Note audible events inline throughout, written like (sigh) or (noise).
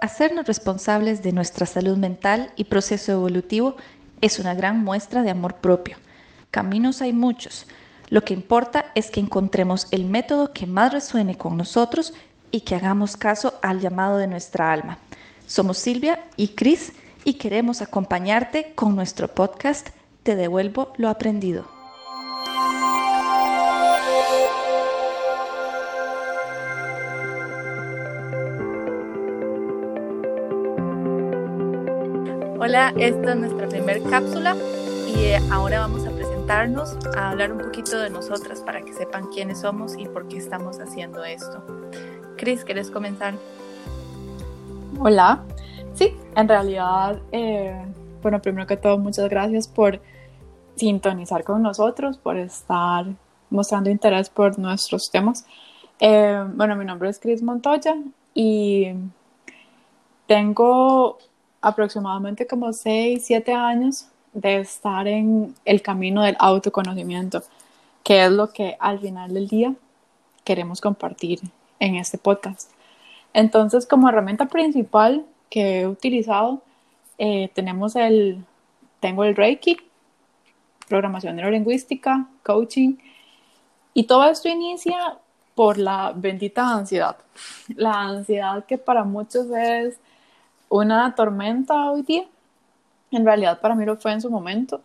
Hacernos responsables de nuestra salud mental y proceso evolutivo es una gran muestra de amor propio. Caminos hay muchos. Lo que importa es que encontremos el método que más resuene con nosotros y que hagamos caso al llamado de nuestra alma. Somos Silvia y Cris y queremos acompañarte con nuestro podcast Te devuelvo lo aprendido. Hola, esta es nuestra primera cápsula y eh, ahora vamos a presentarnos, a hablar un poquito de nosotras para que sepan quiénes somos y por qué estamos haciendo esto. Cris, ¿quieres comenzar? Hola, sí, en realidad, eh, bueno, primero que todo, muchas gracias por sintonizar con nosotros, por estar mostrando interés por nuestros temas. Eh, bueno, mi nombre es Cris Montoya y tengo aproximadamente como 6, 7 años de estar en el camino del autoconocimiento, que es lo que al final del día queremos compartir en este podcast. Entonces, como herramienta principal que he utilizado, eh, tenemos el, tengo el Reiki, programación neurolingüística, coaching, y todo esto inicia por la bendita ansiedad. La ansiedad que para muchos es una tormenta hoy día. En realidad para mí lo fue en su momento.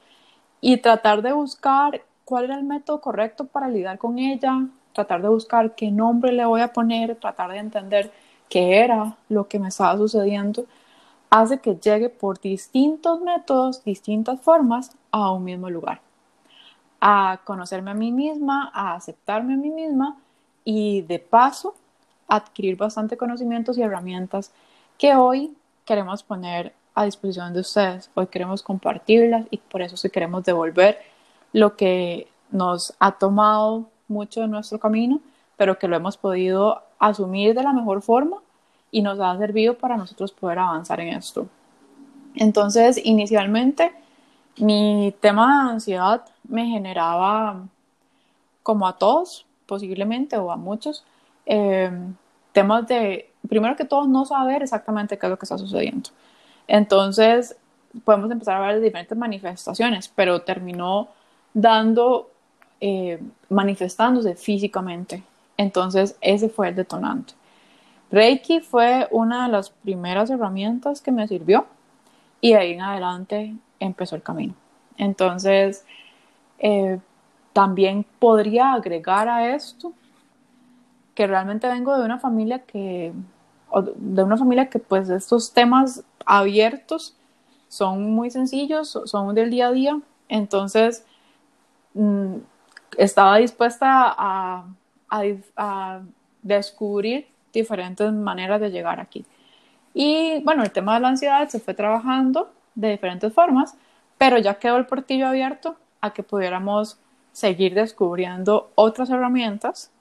Y tratar de buscar cuál era el método correcto para lidiar con ella, tratar de buscar qué nombre le voy a poner, tratar de entender qué era lo que me estaba sucediendo, hace que llegue por distintos métodos, distintas formas a un mismo lugar. A conocerme a mí misma, a aceptarme a mí misma y de paso adquirir bastante conocimientos y herramientas que hoy queremos poner a disposición de ustedes. Hoy queremos compartirlas y por eso sí queremos devolver lo que nos ha tomado mucho de nuestro camino, pero que lo hemos podido asumir de la mejor forma y nos ha servido para nosotros poder avanzar en esto. Entonces, inicialmente, mi tema de ansiedad me generaba, como a todos, posiblemente, o a muchos, eh, temas de primero que todo, no saber exactamente qué es lo que está sucediendo. Entonces, podemos empezar a ver diferentes manifestaciones, pero terminó dando, eh, manifestándose físicamente. Entonces, ese fue el detonante. Reiki fue una de las primeras herramientas que me sirvió y de ahí en adelante empezó el camino. Entonces, eh, también podría agregar a esto que realmente vengo de una familia que de una familia que pues estos temas abiertos son muy sencillos, son del día a día, entonces mm, estaba dispuesta a, a, descubrir diferentes maneras de llegar aquí. Y bueno, el tema de la ansiedad se fue trabajando de diferentes formas, pero ya quedó el portillo abierto a que pudiéramos seguir descubriendo otras herramientas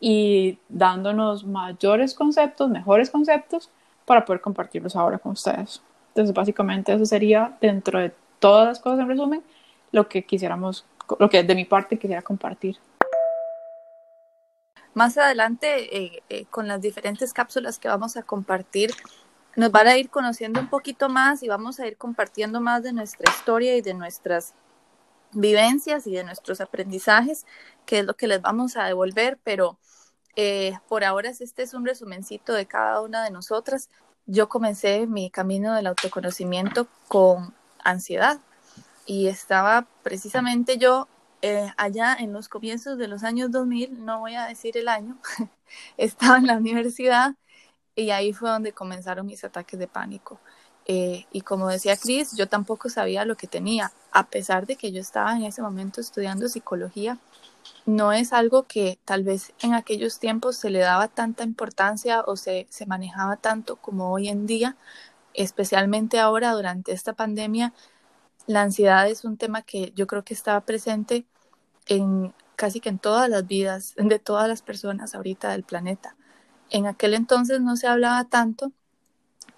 y dándonos mayores conceptos, mejores conceptos para poder compartirlos ahora con ustedes. Entonces, básicamente eso sería dentro de todas las cosas en resumen lo que quisiéramos, lo que de mi parte quisiera compartir. Más adelante, eh, eh, con las diferentes cápsulas que vamos a compartir, nos van a ir conociendo un poquito más y vamos a ir compartiendo más de nuestra historia y de nuestras vivencias y de nuestros aprendizajes, que es lo que les vamos a devolver, pero eh, por ahora este es un resumencito de cada una de nosotras. Yo comencé mi camino del autoconocimiento con ansiedad y estaba precisamente yo eh, allá en los comienzos de los años 2000, no voy a decir el año, (laughs) estaba en la universidad y ahí fue donde comenzaron mis ataques de pánico. Eh, y como decía Cris, yo tampoco sabía lo que tenía, a pesar de que yo estaba en ese momento estudiando psicología, no es algo que tal vez en aquellos tiempos se le daba tanta importancia o se, se manejaba tanto como hoy en día, especialmente ahora durante esta pandemia. La ansiedad es un tema que yo creo que estaba presente en casi que en todas las vidas de todas las personas ahorita del planeta. En aquel entonces no se hablaba tanto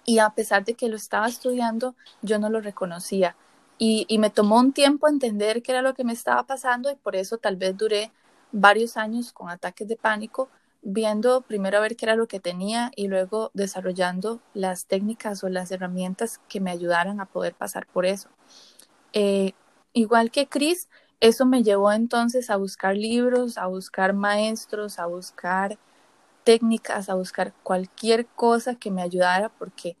y a pesar de que lo estaba estudiando, yo no lo reconocía. Y, me tomó un tiempo entender qué era lo que me estaba pasando y por eso tal vez duré varios años con ataques de pánico, viendo primero a ver qué era lo que tenía y luego desarrollando las técnicas o las herramientas que me ayudaran a poder pasar por eso. Eh, igual que Chris, eso me llevó entonces a buscar libros, a buscar maestros, a buscar técnicas, a buscar cualquier cosa que me ayudara porque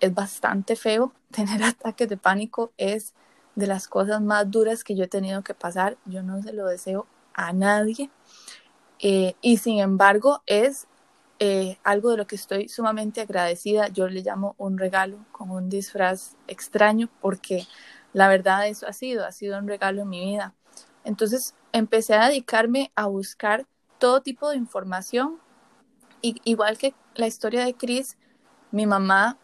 es bastante feo (laughs) tener ataques de pánico, es de las cosas más duras que yo he tenido que pasar, yo no se lo deseo a nadie eh, y sin embargo es eh, algo de lo que estoy sumamente agradecida, yo le llamo un regalo con un disfraz extraño porque la verdad eso ha sido, ha sido un regalo en mi vida. Entonces empecé a dedicarme a buscar todo tipo de información. Y, igual que la historia de Chris, mi mamá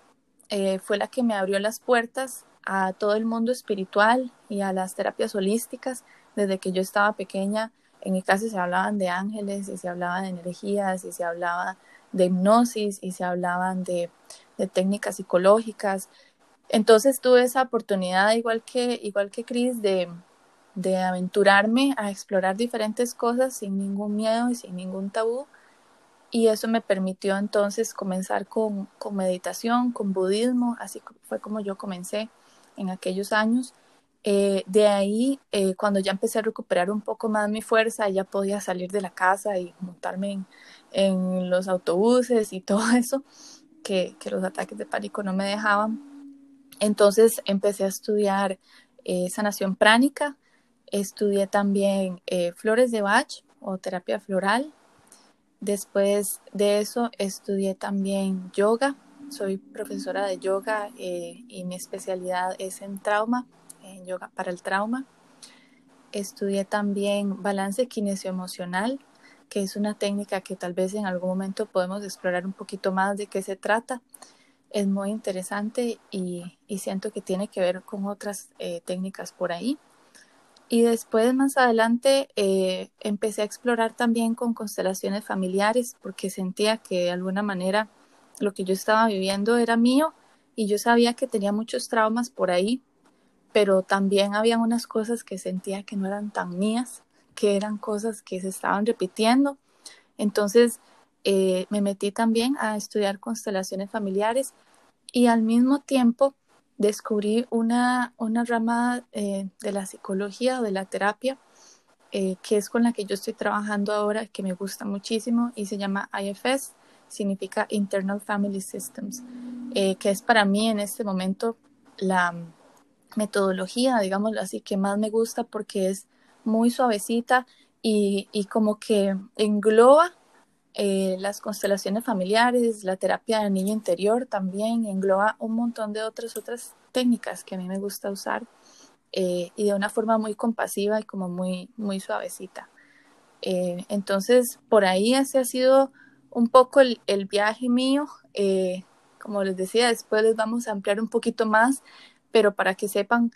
eh, fue la que me abrió las puertas a todo el mundo espiritual y a las terapias holísticas. Desde que yo estaba pequeña, en mi casa se hablaban de ángeles y se hablaba de energías y se hablaba de hipnosis y se hablaban de, de técnicas psicológicas. Entonces tuve esa oportunidad, igual que, igual que Chris, de, de aventurarme a explorar diferentes cosas sin ningún miedo y sin ningún tabú. Y eso me permitió entonces comenzar con, con meditación, con budismo, así fue como yo comencé en aquellos años. Eh, de ahí, eh, cuando ya empecé a recuperar un poco más mi fuerza, ya podía salir de la casa y montarme en, en los autobuses y (laughs) todo eso, que, que los ataques de pánico no me dejaban entonces empecé a estudiar eh, sanación pránica, estudié también eh, flores de Bach o terapia floral. Después de eso estudié también yoga. Soy profesora de yoga eh, y mi especialidad es en trauma, en yoga para el trauma. Estudié también balance kinesioemocional, que es una técnica que tal vez en algún momento podemos explorar un poquito más de qué se trata es muy interesante y, siento que tiene que ver con otras eh, técnicas por ahí. Y después, más adelante, eh, empecé a explorar también con constelaciones familiares porque sentía que de alguna manera lo que yo estaba viviendo era mío y yo sabía que tenía muchos traumas por ahí, pero también había unas cosas que sentía que no eran tan mías, que eran cosas que se estaban repitiendo. Entonces, eh, me metí también a estudiar constelaciones familiares y al mismo tiempo descubrí una, una rama eh, de la psicología o de la terapia eh, que es con la que yo estoy trabajando ahora, que me gusta muchísimo y se llama IFS, significa Internal Family Systems, que es para mí en este momento la metodología, digámoslo así, que más me gusta porque es muy suavecita y, y como que engloba eh, las constelaciones familiares, la terapia del niño interior también engloba un montón de otras otras técnicas que a mí me gusta usar eh, y de una forma muy compasiva y como muy, muy suavecita. Eh, entonces, por ahí ese ha sido un poco el, viaje mío. como les decía, después les vamos a ampliar un poquito más, pero para que sepan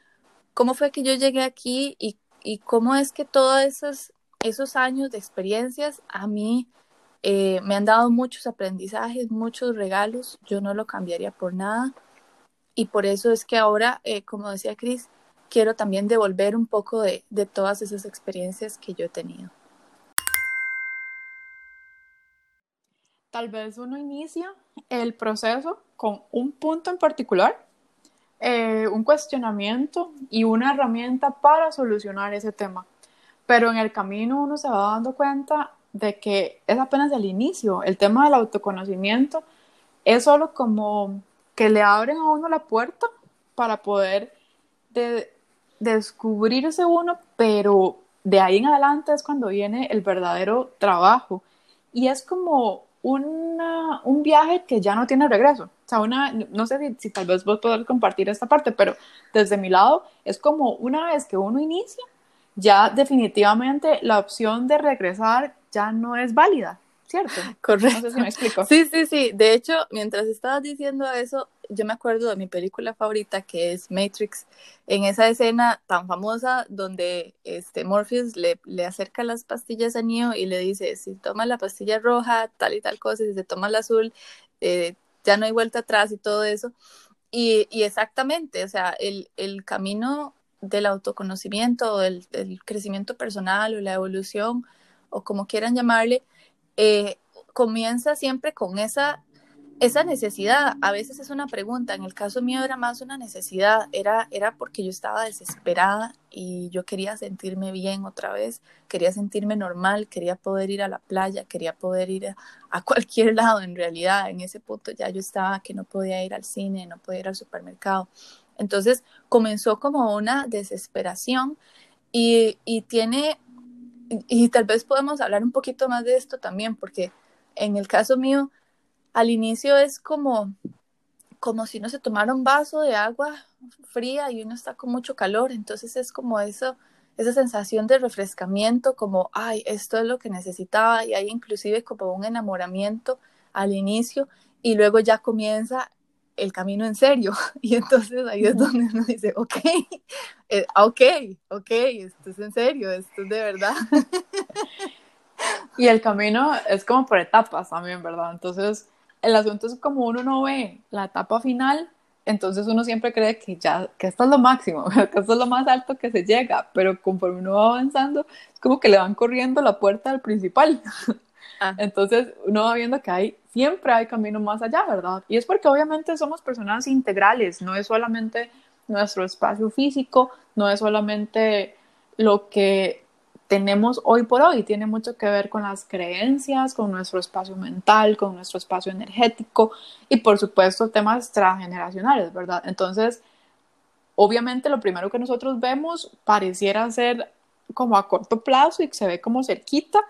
cómo fue que yo llegué aquí y, y cómo es que todos esos, esos años de experiencias a mí eh, me han dado muchos aprendizajes, muchos regalos, yo no lo cambiaría por nada. Y por eso es que ahora, eh, como decía Cris, quiero también devolver un poco de, de todas esas experiencias que yo he tenido. Tal vez uno inicia el proceso con un punto en particular, eh, un cuestionamiento y una herramienta para solucionar ese tema. Pero en el camino uno se va dando cuenta de que es apenas el inicio. El tema del autoconocimiento es solo como que le abren a uno la puerta para poder descubrirse uno, pero de ahí en adelante es cuando viene el verdadero trabajo. Y es como una, un viaje que ya no tiene regreso. O sea, una, no sé si, si tal vez vos podés compartir esta parte, pero desde mi lado es como una vez que uno inicia, ya definitivamente la opción de regresar ya no es válida, ¿cierto? Correcto. No sé si me explico. Sí, sí, sí. De hecho, mientras estabas diciendo eso, yo me acuerdo de mi película favorita que es Matrix, en esa escena tan famosa donde este Morpheus le, le acerca las pastillas a Neo y le dice, si toma la pastilla roja, tal y tal cosa, si se toma la azul, eh, ya no hay vuelta atrás y todo eso. Y, y exactamente, o sea, el, el camino del autoconocimiento, del, del crecimiento personal o la evolución, o como quieran llamarle, eh, comienza siempre con esa esa necesidad a veces es una pregunta, en el caso mío era más una necesidad, era, era porque yo estaba desesperada y yo quería sentirme bien otra vez, quería sentirme normal, quería poder ir a la playa, quería poder ir a, cualquier (laughs) lado en realidad, en ese punto ya yo estaba que no podía ir al cine, no podía ir al supermercado. Entonces comenzó como una desesperación y, y tiene, y tal vez podemos hablar un poquito más de esto también, porque en el caso mío, al inicio es como, como si no se tomara un vaso de agua fría y uno está con mucho calor, entonces es como eso, esa sensación de refrescamiento, como, ay, esto es lo que necesitaba, y hay inclusive como un enamoramiento al inicio, y luego ya comienza el camino en serio, (laughs) y entonces ahí es donde uno dice, ok, eh, ok, ok, esto es en serio, esto es de verdad. Y el camino es como por etapas también, ¿verdad? Entonces, el asunto es como uno no ve la etapa final, entonces uno siempre cree que ya, que esto es lo máximo, (laughs) que esto es lo más alto que se llega, pero conforme uno va avanzando, es como que le van corriendo la puerta al principal. Ah. Entonces uno va viendo que hay, siempre hay camino más allá, ¿verdad? Y es porque obviamente somos personas integrales, no es solamente nuestro espacio físico, no es solamente lo que tenemos hoy por hoy. Tiene mucho que ver con las creencias, con nuestro espacio mental, con nuestro espacio energético y por supuesto temas transgeneracionales, ¿verdad? Entonces, obviamente lo primero que nosotros vemos pareciera ser como a corto plazo y se ve como cerquita,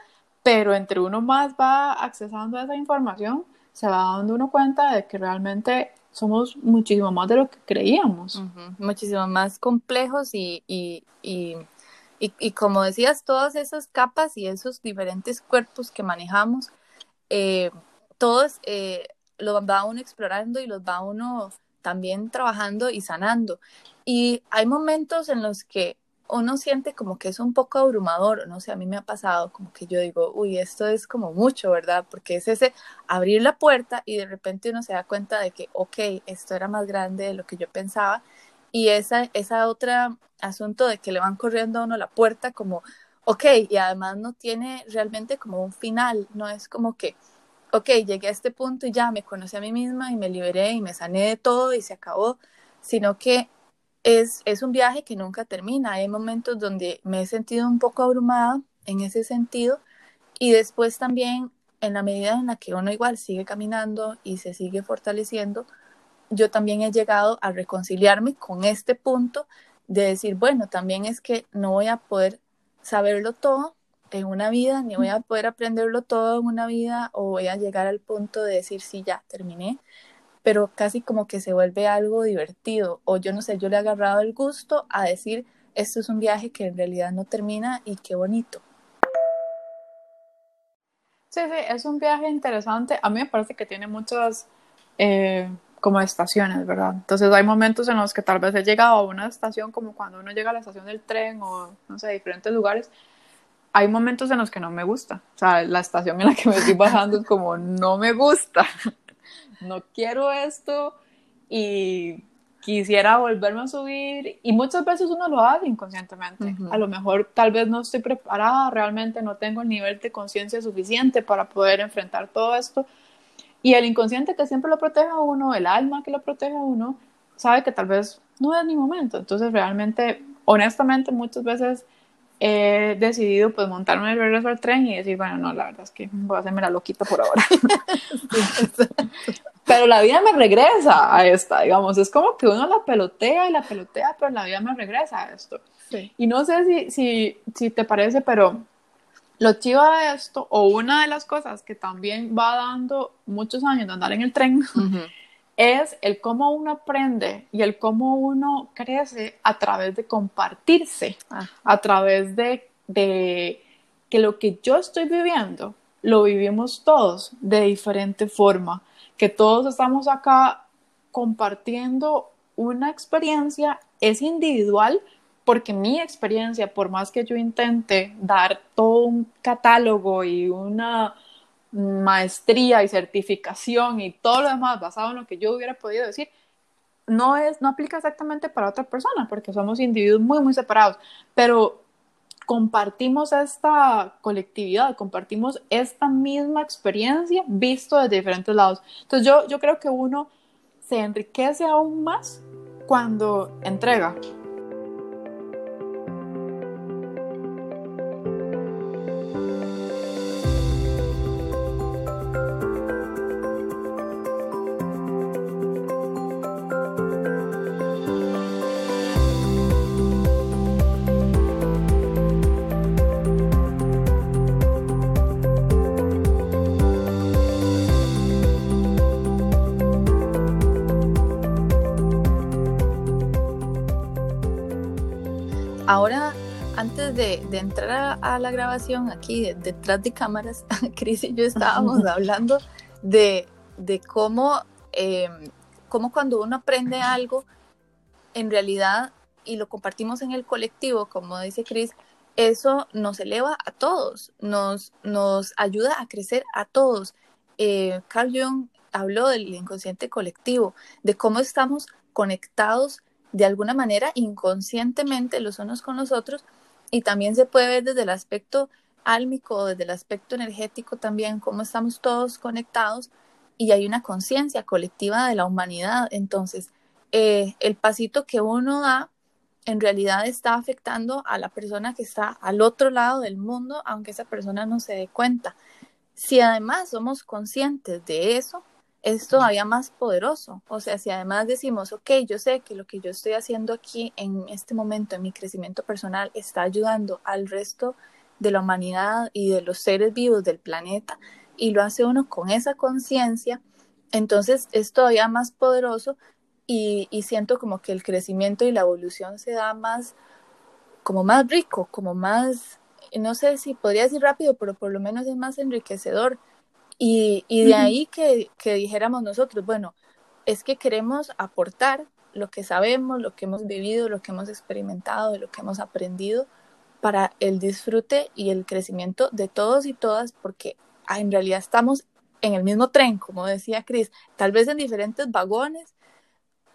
pero entre uno más va accesando a esa información, se va dando uno cuenta de que realmente somos muchísimo más de lo que creíamos. Muchísimo más complejos y, y, y y, como decías, todas esas capas y esos diferentes cuerpos que manejamos, eh, todos eh, los va uno explorando y los va uno también trabajando y sanando. Y hay momentos en los que uno siente como que es un poco abrumador, no sé, a mí me ha pasado como que yo digo, uy, esto es como mucho, ¿verdad? Porque es ese abrir la puerta y de repente uno se da cuenta de que, ok, esto era más grande de lo que yo pensaba y esa, esa otra asunto de que le van corriendo a uno la puerta como, ok, y además no tiene realmente como un final, no es como que, ok, llegué a este punto y ya me conocí a mí misma y me liberé y me sané de todo y se acabó, sino que es, es un viaje que nunca termina. Hay momentos donde me he sentido un poco abrumada en ese sentido y después también en la medida en la que uno igual sigue caminando y se sigue fortaleciendo, yo también he llegado a reconciliarme con este punto de decir, bueno, también es que no voy a poder saberlo todo en una vida, ni voy a poder aprenderlo todo en una vida, o voy a llegar al punto de decir, sí, ya terminé, pero casi como que se vuelve algo divertido, o yo no sé, yo le he agarrado el gusto a decir, esto es un viaje que en realidad no termina y qué bonito. Sí, sí, es un viaje interesante. A mí me parece que tiene muchas eh, como estaciones, ¿verdad? Entonces hay momentos en los que tal vez he llegado a una estación como cuando uno llega a la estación del tren o no sé, diferentes lugares. Hay momentos en los que no me gusta. O sea, la estación en la que me estoy bajando es como, no me gusta, no quiero esto y quisiera volverme a subir. Y muchas veces uno lo hace inconscientemente. A lo mejor tal vez no estoy preparada, realmente no tengo el nivel de conciencia suficiente para poder enfrentar todo esto y el inconsciente que siempre lo protege a uno, el alma que lo protege a uno, sabe que tal vez no es mi momento. Entonces realmente, honestamente, muchas veces he decidido pues montarme el regreso al tren y decir, bueno, no, la verdad es que voy a hacerme la loquita por ahora. (laughs) pero la vida me regresa a esta, digamos, es como que uno la pelotea y la pelotea, pero la vida me regresa a esto. Y no sé si, si, si te parece, pero lo chivo de esto, o una de las cosas que también va dando muchos años de andar en el tren, es el cómo uno aprende y el cómo uno crece a través de compartirse, a través de, de que lo que yo estoy viviendo lo vivimos todos de diferente forma, que todos estamos acá compartiendo una experiencia, es individual, porque mi experiencia, por más que yo intente dar todo un catálogo y una maestría y certificación y todo lo demás basado en lo que yo hubiera podido decir, no es no aplica exactamente para otra persona porque somos individuos muy muy separados, pero compartimos esta colectividad, compartimos esta misma experiencia visto de diferentes lados. Entonces yo, yo creo que uno se enriquece aún más cuando entrega. Ahora, antes de, entrar a, la grabación aquí detrás de cámaras, (laughs) Cris y yo estábamos (laughs) hablando de, cómo, em, cómo cuando uno aprende algo, en realidad, y lo compartimos en el colectivo, como dice Cris, eso nos eleva a todos, nos, nos ayuda a crecer a todos. Eh, Carl Jung habló del inconsciente colectivo, de cómo estamos conectados de alguna manera inconscientemente los unos con los otros y también se puede ver desde el aspecto álmico, desde el aspecto energético también, cómo estamos todos conectados y hay una conciencia colectiva de la humanidad. Entonces, eh, el pasito que uno da en realidad está afectando a la persona que está al otro lado del mundo, aunque esa persona no se dé cuenta. Si además somos conscientes de eso, es todavía más poderoso. O sea, si además decimos, ok, yo sé que lo que yo estoy haciendo aquí en este momento, en mi crecimiento personal, está ayudando al resto de la humanidad y de los seres vivos del planeta, y lo hace uno con esa conciencia, entonces es todavía más poderoso y, y, siento como que el crecimiento y la evolución se da más, como más rico, como más, no sé si podría decir rápido, pero por lo menos es más enriquecedor y, de ahí que, dijéramos nosotros, bueno, es que queremos aportar lo que sabemos, lo que hemos vivido, lo que hemos experimentado, lo que hemos aprendido para el disfrute y el crecimiento de todos y todas, porque ah, en realidad estamos en el mismo tren, como decía Cris, tal vez en diferentes vagones,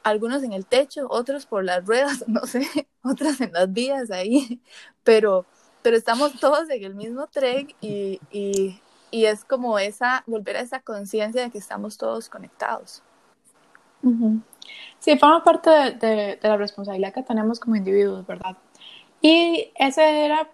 algunos en el techo, otros por las ruedas, (laughs) no sé, otras en las vías ahí, pero, pero estamos todos en el mismo tren y, y es como esa, volver a esa conciencia de que estamos todos conectados. Sí, forma parte de, la responsabilidad que tenemos como individuos, ¿verdad? Y ese era,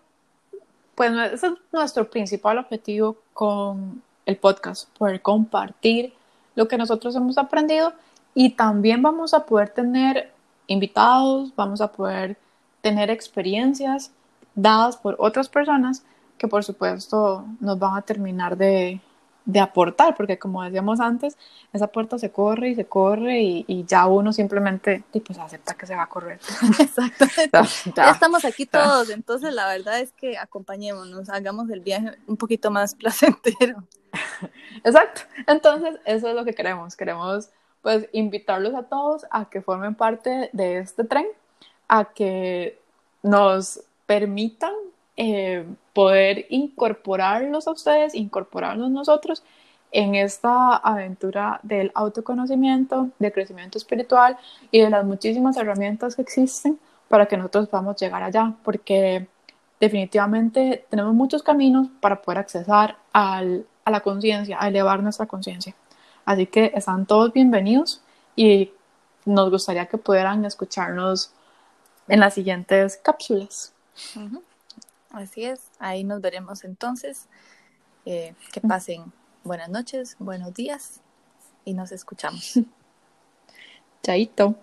pues, ese es nuestro principal objetivo con el podcast, poder compartir lo que nosotros hemos aprendido y también vamos a poder tener invitados, vamos a poder tener experiencias dadas por otras personas que por supuesto nos van a terminar de, aportar, porque como decíamos antes, esa puerta se corre y se corre y, ya uno simplemente pues, acepta que se va a correr. (laughs) (laughs) Exacto. Ya, estamos aquí todos, entonces la verdad es que acompañémonos, hagamos el viaje un poquito más (laughs) placentero. Exacto. Entonces, eso es lo que queremos. Queremos pues invitarlos a todos a que formen parte de este tren, a que nos permitan eh, poder incorporarlos a ustedes, incorporarnos nosotros en esta aventura del autoconocimiento, del crecimiento espiritual y de las muchísimas herramientas que existen para que nosotros podamos llegar allá, porque definitivamente tenemos muchos caminos para poder accesar al, a la conciencia, a elevar nuestra conciencia. Así que están todos bienvenidos y nos gustaría que pudieran escucharnos en las siguientes cápsulas. Así es, ahí nos veremos entonces. Eh, que pasen buenas noches, buenos días y nos escuchamos. (laughs) Chaito.